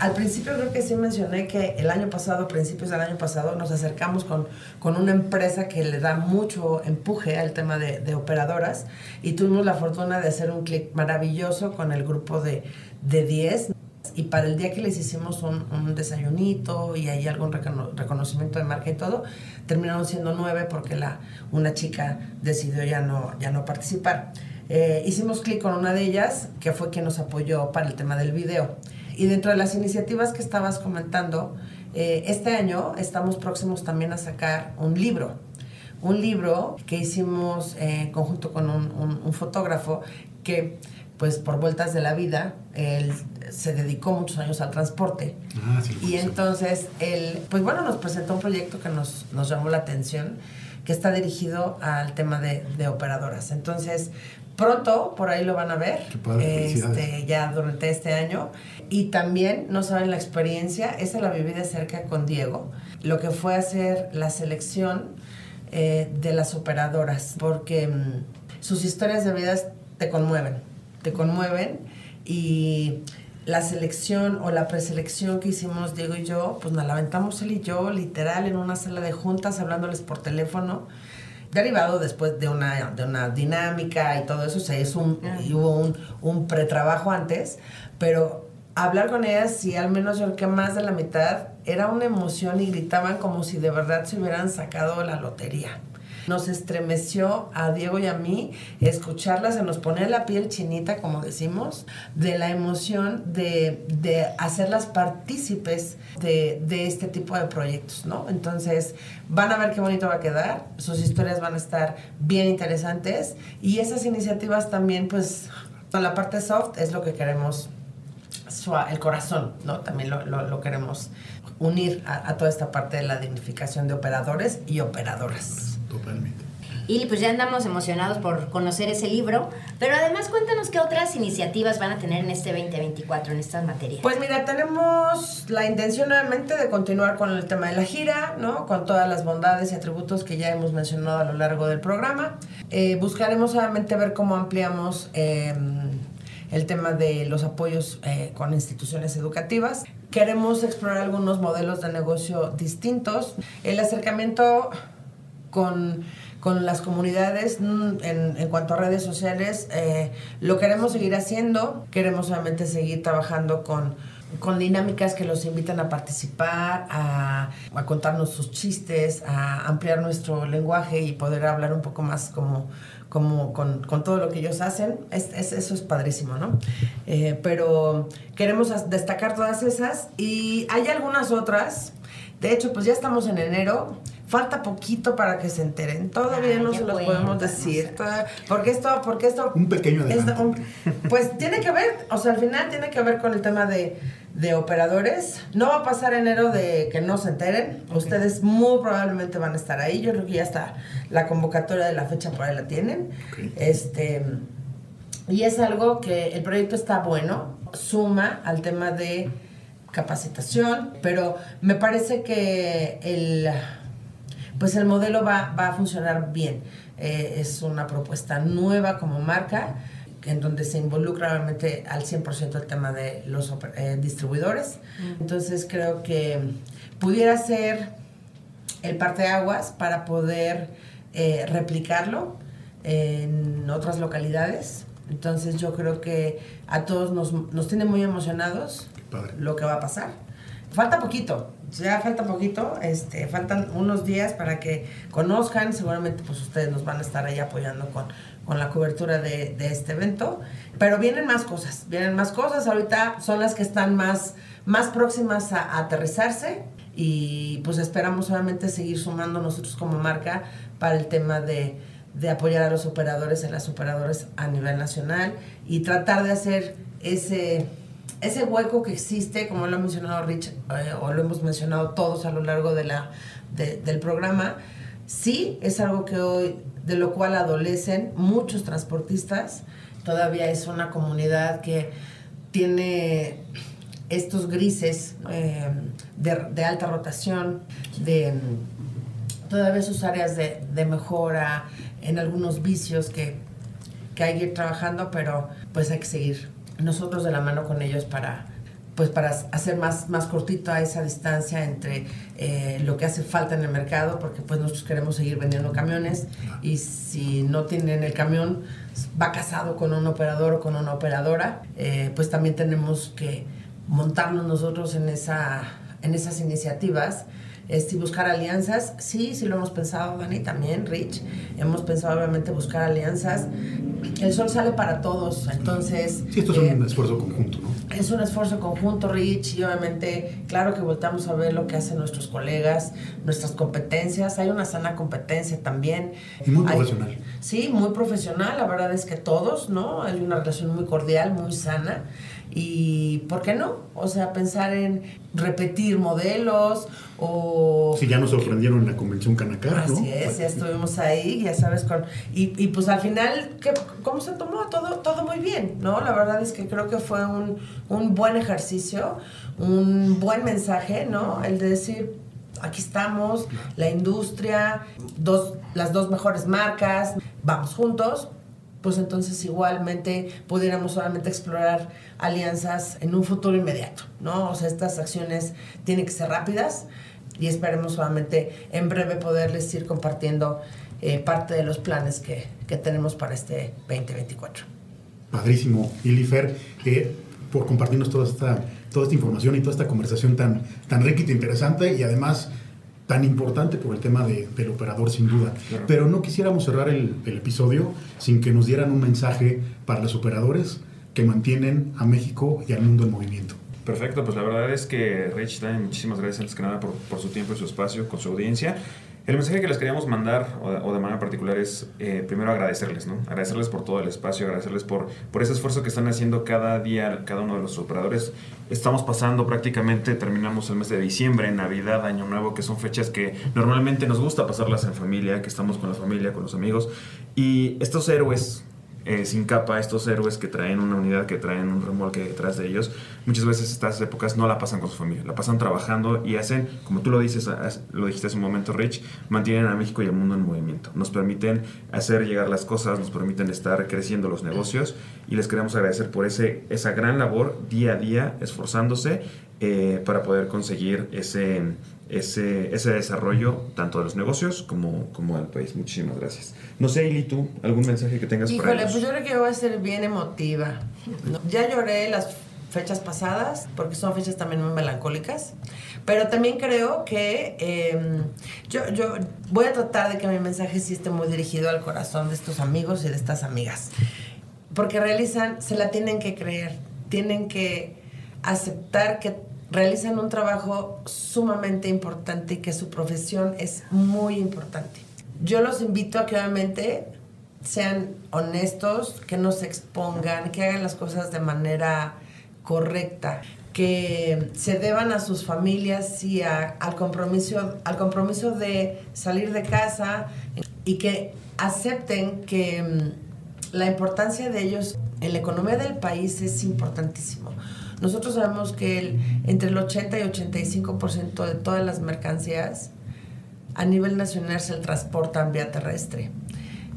Al principio creo que sí mencioné que el año pasado, principios del año pasado, nos acercamos con, con una empresa que le da mucho empuje al tema de, de operadoras y tuvimos la fortuna de hacer un clic maravilloso con el grupo de, de 10 y para el día que les hicimos un, un desayunito y ahí algún recono reconocimiento de marca y todo, terminaron siendo nueve porque la, una chica decidió ya no, ya no participar. Eh, hicimos clic con una de ellas, que fue quien nos apoyó para el tema del video. Y dentro de las iniciativas que estabas comentando, eh, este año estamos próximos también a sacar un libro. Un libro que hicimos eh, conjunto con un, un, un fotógrafo que pues por vueltas de la vida, él se dedicó muchos años al transporte. Ah, sí, y entonces él, pues bueno, nos presentó un proyecto que nos, nos llamó la atención, que está dirigido al tema de, de operadoras. Entonces, pronto por ahí lo van a ver, padre, este, ya durante este año. Y también, no saben la experiencia, esa la viví de cerca con Diego, lo que fue hacer la selección eh, de las operadoras, porque sus historias de vida te conmueven, te conmueven y la selección o la preselección que hicimos Diego y yo, pues nos la aventamos él y yo, literal, en una sala de juntas, hablándoles por teléfono, derivado después de una, de una dinámica y todo eso, o sea, es un, y hubo un, un pretrabajo antes, pero hablar con ellas, y al menos yo creo que más de la mitad, era una emoción y gritaban como si de verdad se hubieran sacado la lotería. Nos estremeció a Diego y a mí escucharlas, se nos pone la piel chinita, como decimos, de la emoción de, de hacerlas partícipes de, de, este tipo de proyectos, ¿no? Entonces, van a ver qué bonito va a quedar, sus historias van a estar bien interesantes y esas iniciativas también, pues, con la parte soft es lo que queremos el corazón, ¿no? También lo, lo, lo queremos unir a, a, toda esta parte de la dignificación de operadores y operadoras. Totalmente. Y pues ya andamos emocionados por conocer ese libro, pero además cuéntanos qué otras iniciativas van a tener en este 2024 en estas materias. Pues mira, tenemos la intención nuevamente de continuar con el tema de la gira, ¿no? Con todas las bondades y atributos que ya hemos mencionado a lo largo del programa. Eh, buscaremos nuevamente ver cómo ampliamos... Eh, el tema de los apoyos eh, con instituciones educativas. Queremos explorar algunos modelos de negocio distintos. El acercamiento con, con las comunidades en, en, cuanto a redes sociales eh, lo queremos seguir haciendo. Queremos obviamente seguir trabajando con con dinámicas que los invitan a participar, a, a, contarnos sus chistes, a ampliar nuestro lenguaje y poder hablar un poco más como, como con, con todo lo que ellos hacen. Es, eso es padrísimo, ¿no? Eh, pero queremos destacar todas esas y hay algunas otras. De hecho, pues ya estamos en enero. Falta poquito para que se enteren. Todavía Ay, no se los bueno, podemos decir. Toda- porque esto, porque esto. Un pequeño es adelanto. un- pues tiene que ver, o sea, al final tiene que ver con el tema de, de operadores. No va a pasar enero de que no se enteren. Ustedes muy probablemente van a estar ahí. Yo creo que ya está la convocatoria de la fecha por ahí la tienen. Este. Y es algo que el proyecto está bueno, suma al tema de capacitación, pero me parece que el, pues el modelo va, va a funcionar bien. Eh, es una propuesta nueva como marca, en donde se involucra realmente al 100% el tema de los eh, distribuidores. Entonces creo que pudiera ser el parteaguas para poder eh, replicarlo en otras localidades. Entonces yo creo que a todos nos, nos tiene muy emocionados lo que va a pasar. Falta poquito, ya falta poquito, este, faltan unos días para que conozcan, seguramente pues ustedes nos van a estar ahí apoyando con, con la cobertura de, de este evento, pero vienen más cosas, vienen más cosas, ahorita son las que están más, más próximas a, a aterrizarse y pues esperamos obviamente seguir sumando nosotros como marca para el tema de, de apoyar a los operadores en las operadoras a nivel nacional y tratar de hacer ese ese hueco que existe, como lo ha mencionado Rich, eh, o lo hemos mencionado todos a lo largo de la, de- del programa, sí es algo que hoy, de lo cual adolecen muchos transportistas. Todavía es una comunidad que tiene estos grises eh, de, alta rotación, de todavía sus áreas de, de mejora, en algunos vicios que, que hay que ir trabajando, pero pues hay que seguir nosotros de la mano con ellos para pues para hacer más, más cortita esa distancia entre eh, lo que hace falta en el mercado, porque pues nosotros queremos seguir vendiendo camiones y si no tienen el camión, va casado con un operador o con una operadora, eh, pues también tenemos que montarnos nosotros en, esa, en esas iniciativas este, y buscar alianzas. Sí, sí lo hemos pensado, Dani, también, Rich. Hemos pensado obviamente buscar alianzas. El sol sale para todos, entonces... Sí, esto es eh, un esfuerzo conjunto, ¿no? es un esfuerzo conjunto, Rich, y obviamente, claro que voltamos a ver lo que hacen nuestros colegas, nuestras competencias. Hay una sana competencia también. Y muy Hay- profesional. sí, muy profesional. La verdad es que todos, ¿no? Hay una relación muy cordial, muy sana. Y, ¿por qué no? O sea, pensar en repetir modelos o... Si ya nos sorprendieron en la convención Canacar, ¿no? Así es, ya estuvimos ahí, ya sabes, con y, y pues al final, ¿qué, ¿cómo se tomó? Todo, todo muy bien, ¿no? La verdad es que creo que fue un, un buen ejercicio, un buen mensaje, ¿no? El de decir, aquí estamos, la industria, dos, las dos mejores marcas, vamos juntos, pues entonces igualmente pudiéramos solamente explorar alianzas en un futuro inmediato, ¿no? O sea, estas acciones tienen que ser rápidas y esperemos solamente en breve poderles ir compartiendo eh, parte de los planes que, que, tenemos para este 2024. Padrísimo, Ilifer, eh, por compartirnos toda esta, toda esta información y toda esta conversación tan, tan rica y interesante y además tan importante por el tema de, del operador, sin duda. Pero no quisiéramos cerrar el, el, episodio sin que nos dieran un mensaje para los operadores que mantienen a México y al mundo en movimiento. Perfecto, pues la verdad es que Rich, muchísimas gracias antes que nada por, por, su tiempo y su espacio con su audiencia. El mensaje que les queríamos mandar, o de, manera particular, es eh, primero agradecerles, ¿no? Agradecerles por todo el espacio, agradecerles por, por ese esfuerzo que están haciendo cada día, cada uno de los operadores. Estamos pasando prácticamente, terminamos el mes de diciembre, Navidad, Año Nuevo, que son fechas que normalmente nos gusta pasarlas en familia, que estamos con la familia, con los amigos. Y estos héroes eh, sin capa, estos héroes que traen una unidad, que traen un remolque detrás de ellos, muchas veces estas épocas no la pasan con su familia, la pasan trabajando y hacen, como tú lo dices, lo dijiste hace un momento, Rich, mantienen a México y al mundo en movimiento. Nos permiten hacer llegar las cosas, nos permiten estar creciendo los negocios y les queremos agradecer por ese, esa gran labor día a día, esforzándose eh, para poder conseguir ese ese, ese desarrollo tanto de los negocios como, como del país. Muchísimas gracias. No sé, Ili, tú, algún mensaje que tengas Híjole, para ellos. pues yo creo que voy a ser bien emotiva. Ya lloré las fechas pasadas, porque son fechas también muy melancólicas, pero también creo que eh, yo, yo voy a tratar de que mi mensaje sí esté muy dirigido al corazón de estos amigos y de estas amigas, porque realizan, se la tienen que creer, tienen que aceptar que realizan un trabajo sumamente importante y que su profesión es muy importante. Yo los invito a que obviamente sean honestos, que no se expongan, que hagan las cosas de manera correcta, que se deban a sus familias y al, compromiso, al compromiso de salir de casa y que acepten que mm, la importancia de ellos en la economía del país es importantísimo. Nosotros sabemos que el, entre el 80 y 85% de todas las mercancías a nivel nacional se transportan vía terrestre.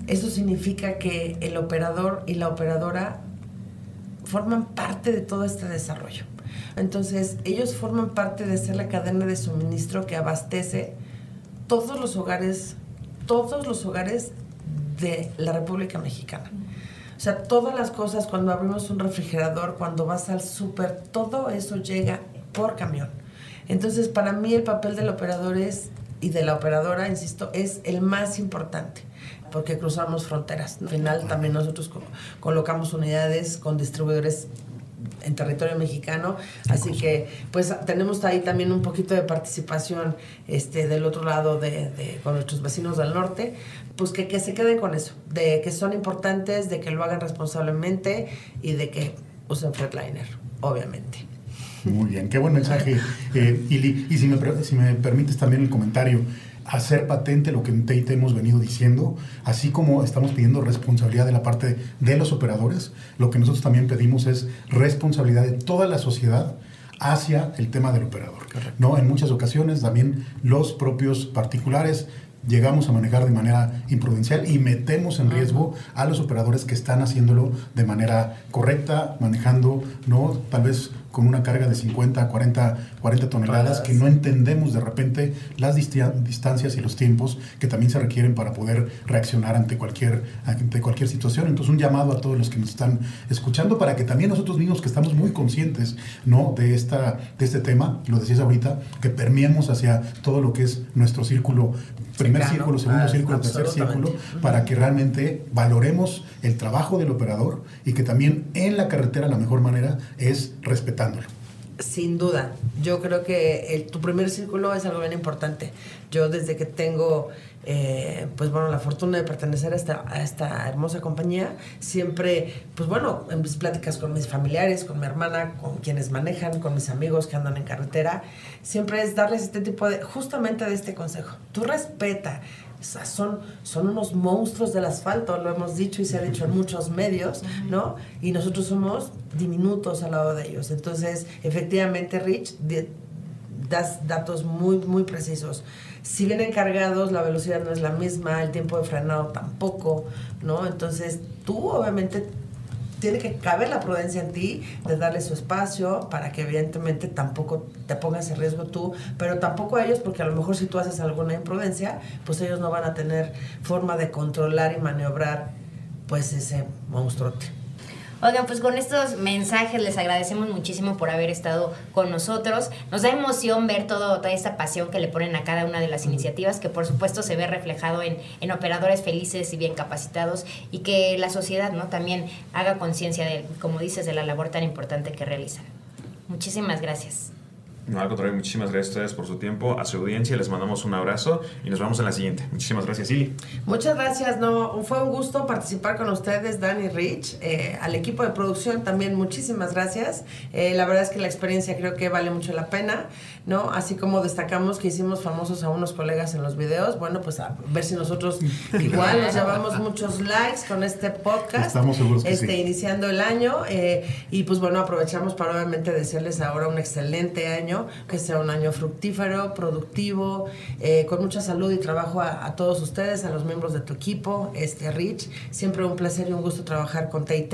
Eso significa que el operador y la operadora forman parte de todo este desarrollo. Entonces, ellos forman parte de ser la cadena de suministro que abastece todos los hogares, todos los hogares de la República Mexicana. Sea, todas las cosas, cuando abrimos un refrigerador, cuando vas al súper, todo eso llega por camión. Entonces, para mí el papel del operador es, y de la operadora, insisto, es el más importante porque cruzamos fronteras. Al final también nosotros colocamos unidades con distribuidores en territorio mexicano, así que pues tenemos ahí también un poquito de participación este, del otro lado de, de, con nuestros vecinos del norte, pues que, que se queden con eso, de que son importantes, de que lo hagan responsablemente y de que usen Freightliner, obviamente. Muy bien, qué buen mensaje, eh, Ili. Y si me, si me permites también el comentario, hacer patente lo que en Tate hemos venido diciendo, así como estamos pidiendo responsabilidad de la parte de los operadores, lo que nosotros también pedimos es responsabilidad de toda la sociedad hacia el tema del operador. ¿no? En muchas ocasiones también los propios particulares llegamos a manejar de manera imprudencial y metemos en riesgo a los operadores que están haciéndolo de manera correcta, manejando, ¿no? Tal vez con una carga de 50, 40, 40 toneladas, que no entendemos de repente las distancias y los tiempos que también se requieren para poder reaccionar ante cualquier, ante cualquier situación. Entonces, un llamado a todos los que nos están escuchando para que también nosotros mismos, que estamos muy conscientes ¿no? de, esta, de este tema, lo decías ahorita, que permeemos hacia todo lo que es nuestro círculo, primer círculo, segundo círculo, tercer círculo, para que realmente valoremos el trabajo del operador y que también en la carretera la mejor manera es respetar sin duda, yo creo que tu primer círculo es algo bien importante. Yo desde que tengo, eh, pues bueno, la fortuna de pertenecer a esta, a esta hermosa compañía, siempre, pues bueno, en mis pláticas con mis familiares, con mi hermana, con quienes manejan, con mis amigos que andan en carretera, siempre es darles este tipo de, justamente de este consejo. Tú respeta, son, son unos monstruos del asfalto, lo hemos dicho y se ha dicho en muchos medios, ¿no? Y nosotros somos diminutos al lado de ellos. Entonces, efectivamente, Rich, das datos muy, muy precisos. Si vienen cargados, la velocidad no es la misma, el tiempo de frenado tampoco, ¿no? Entonces, tú obviamente tiene que caber la prudencia en ti de darle su espacio para que evidentemente tampoco te pongas en riesgo tú, pero tampoco ellos, porque a lo mejor si tú haces alguna imprudencia, pues ellos no van a tener forma de controlar y maniobrar pues ese monstruote. Oigan, pues con estos mensajes les agradecemos muchísimo por haber estado con nosotros. Nos da emoción ver todo, toda esta pasión que le ponen a cada una de las iniciativas, que por supuesto se ve reflejado en, en operadores felices y bien capacitados y que la sociedad ¿no? también haga conciencia de, como dices, de la labor tan importante que realizan. Muchísimas gracias. No, al contrario, muchísimas gracias a ustedes por su tiempo, a su audiencia, les mandamos un abrazo y nos vemos en la siguiente. Muchísimas gracias, Ili. Muchas gracias, no, fue un gusto participar con ustedes, Dani Rich, eh, al equipo de producción también muchísimas gracias. Eh, la verdad es que la experiencia creo que vale mucho la pena, ¿no? Así como destacamos que hicimos famosos a unos colegas en los videos, bueno, pues a ver si nosotros [laughs] igual nos llevamos muchos likes con este podcast. Estamos seguros que este, sí. Iniciando el año eh, y pues bueno, aprovechamos para obviamente desearles ahora un excelente año que sea un año fructífero, productivo, eh, con mucha salud y trabajo a, a, todos ustedes, a los miembros de tu equipo, este Rich. Siempre un placer y un gusto trabajar con TIT.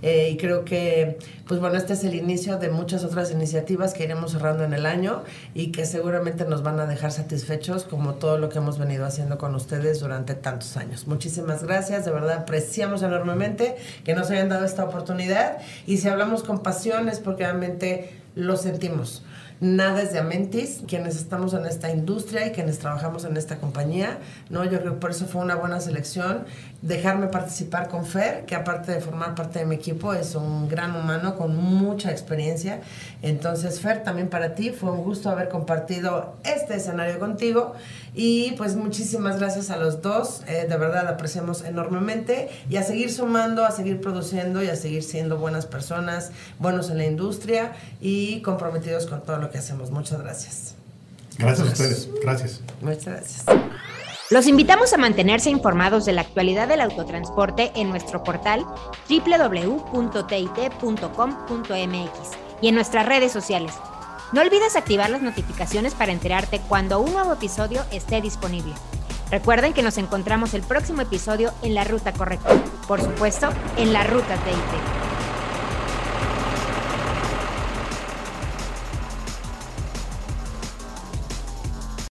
Eh, y creo que, pues bueno, este es el inicio de muchas otras iniciativas que iremos cerrando en el año y que seguramente nos van a dejar satisfechos como todo lo que hemos venido haciendo con ustedes durante tantos años. Muchísimas gracias, de verdad apreciamos enormemente que nos hayan dado esta oportunidad y si hablamos con pasión es porque realmente lo sentimos nada es de Amentis, quienes estamos en esta industria y quienes trabajamos en esta compañía, ¿no? Yo creo que por eso fue una buena selección dejarme participar con Fer, que aparte de formar parte de mi equipo, es un gran humano con mucha experiencia. Entonces, Fer, también para ti fue un gusto haber compartido este escenario contigo y pues muchísimas gracias a los dos, eh, de verdad apreciamos enormemente y a seguir sumando, a seguir produciendo y a seguir siendo buenas personas, buenos en la industria y comprometidos con todo lo que hacemos. Muchas gracias. Gracias, gracias. a ustedes. Gracias. Muchas gracias. Los invitamos a mantenerse informados de la actualidad del autotransporte en nuestro portal www.tit.com.mx y en nuestras redes sociales. No olvides activar las notificaciones para enterarte cuando un nuevo episodio esté disponible. Recuerden que nos encontramos el próximo episodio en la ruta correcta, por supuesto, en la ruta TIT.